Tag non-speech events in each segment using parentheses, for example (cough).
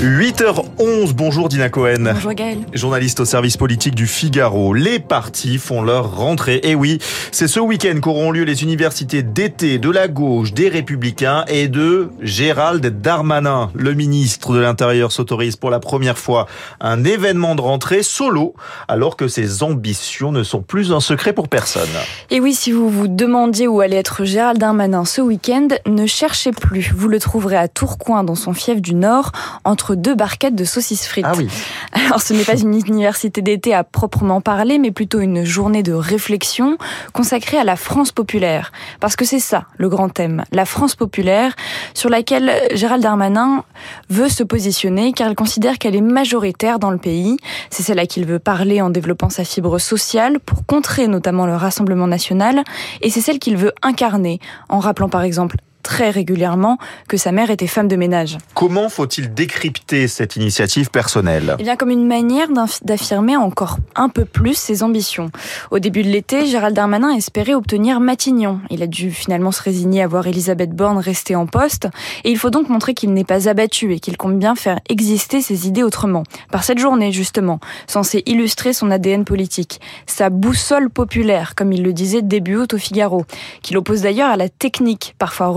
8h11, bonjour Dina Cohen. Bonjour Gaël. Journaliste au service politique du Figaro. Les partis font leur rentrée. Et oui, c'est ce week-end qu'auront lieu les universités d'été de la gauche, des Républicains et de Gérald Darmanin. Le ministre de l'Intérieur s'autorise pour la première fois un événement de rentrée solo, alors que ses ambitions ne sont plus un secret pour personne. Et oui, si vous vous demandiez où allait être Gérald Darmanin ce week-end, ne cherchez plus. Vous le trouverez à Tourcoing, dans son fief du Nord, entre deux barquettes de saucisses frites. Ah oui. (laughs) Alors ce n'est pas une université d'été à proprement parler, mais plutôt une journée de réflexion consacrée à la France populaire. Parce que c'est ça, le grand thème, la France populaire, sur laquelle Gérald Darmanin veut se positionner, car il considère qu'elle est majoritaire dans le pays. C'est celle à qui il veut parler en développant sa fibre sociale, pour contrer notamment le Rassemblement national, et c'est celle qu'il veut incarner, en rappelant par exemple très régulièrement que sa mère était femme de ménage. Comment faut-il décrypter cette initiative personnelle? Eh bien, comme une manière d'affirmer encore un peu plus ses ambitions. Au début de l'été, Gérald Darmanin espérait obtenir Matignon. Il a dû finalement se résigner à voir Elisabeth Borne rester en poste, et il faut donc montrer qu'il n'est pas abattu et qu'il compte bien faire exister ses idées autrement. Par cette journée, justement, censée illustrer son ADN politique, sa boussole populaire, comme il le disait début août au Figaro, qu'il oppose d'ailleurs à la technique, parfois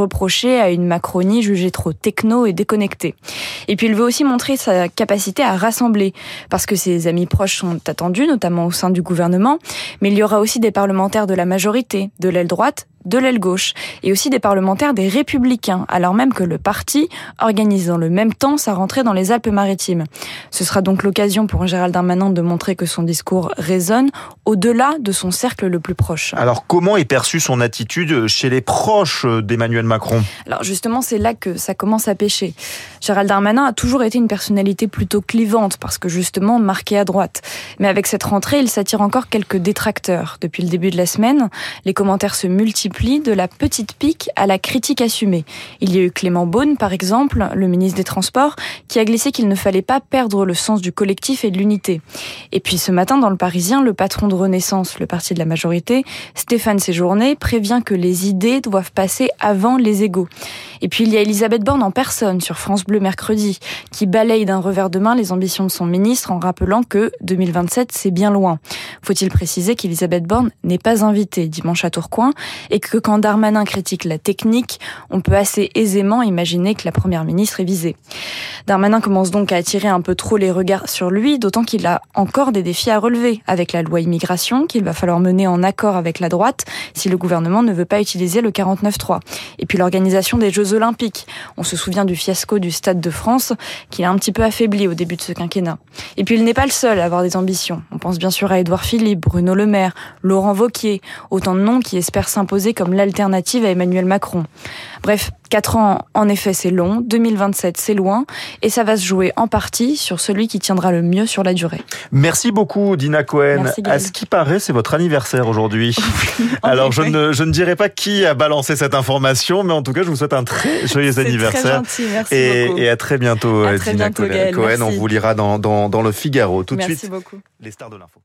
à une Macronie jugée trop techno et déconnectée. Et puis il veut aussi montrer sa capacité à rassembler, parce que ses amis proches sont attendus, notamment au sein du gouvernement, mais il y aura aussi des parlementaires de la majorité, de l'aile droite, de l'aile gauche et aussi des parlementaires des Républicains, alors même que le parti organise dans le même temps sa rentrée dans les Alpes-Maritimes. Ce sera donc l'occasion pour Gérald Darmanin de montrer que son discours résonne au-delà de son cercle le plus proche. Alors comment est perçue son attitude chez les proches d'Emmanuel Macron? Alors justement, c'est là que ça commence à pêcher. Gérald Darmanin a toujours été une personnalité plutôt clivante parce que justement marqué à droite. Mais avec cette rentrée, il s'attire encore quelques détracteurs. Depuis le début de la semaine, les commentaires se multiplient de la petite pique à la critique assumée. Il y a eu Clément Beaune, par exemple, le ministre des Transports, qui a glissé qu'il ne fallait pas perdre le sens du collectif et de l'unité. Et puis ce matin, dans le Parisien, le patron de Renaissance, le parti de la majorité, Stéphane Séjourné, prévient que les idées doivent passer avant les égaux. Et puis il y a Elisabeth Borne en personne sur France Bleu mercredi, qui balaye d'un revers de main les ambitions de son ministre en rappelant que 2027 c'est bien loin. Faut-il préciser qu'Elisabeth Borne n'est pas invitée dimanche à Tourcoing et que quand Darmanin critique la technique, on peut assez aisément imaginer que la première ministre est visée. Darmanin commence donc à attirer un peu trop les regards sur lui, d'autant qu'il a encore des défis à relever avec la loi immigration qu'il va falloir mener en accord avec la droite si le gouvernement ne veut pas utiliser le 49.3. Et puis l'organisation des Jeux Olympiques. On se souvient du fiasco du Stade de France qui a un petit peu affaibli au début de ce quinquennat. Et puis il n'est pas le seul à avoir des ambitions. On pense bien sûr à Édouard Philippe, Bruno Le Maire, Laurent Vauquier, autant de noms qui espèrent s'imposer comme l'alternative à Emmanuel Macron. Bref, 4 ans, en effet, c'est long. 2027, c'est loin. Et ça va se jouer en partie sur celui qui tiendra le mieux sur la durée. Merci beaucoup, Dina Cohen. Merci, à ce qui paraît, c'est votre anniversaire aujourd'hui. (laughs) Alors, je ne, je ne dirai pas qui a balancé cette information, mais en tout cas, je vous souhaite un très (laughs) joyeux anniversaire. Très gentil, merci et, beaucoup. et à très bientôt, À très Dina bientôt, Cohen. Merci. On vous lira dans, dans, dans le Figaro. Tout de Merci suite, beaucoup. les stars de l'info.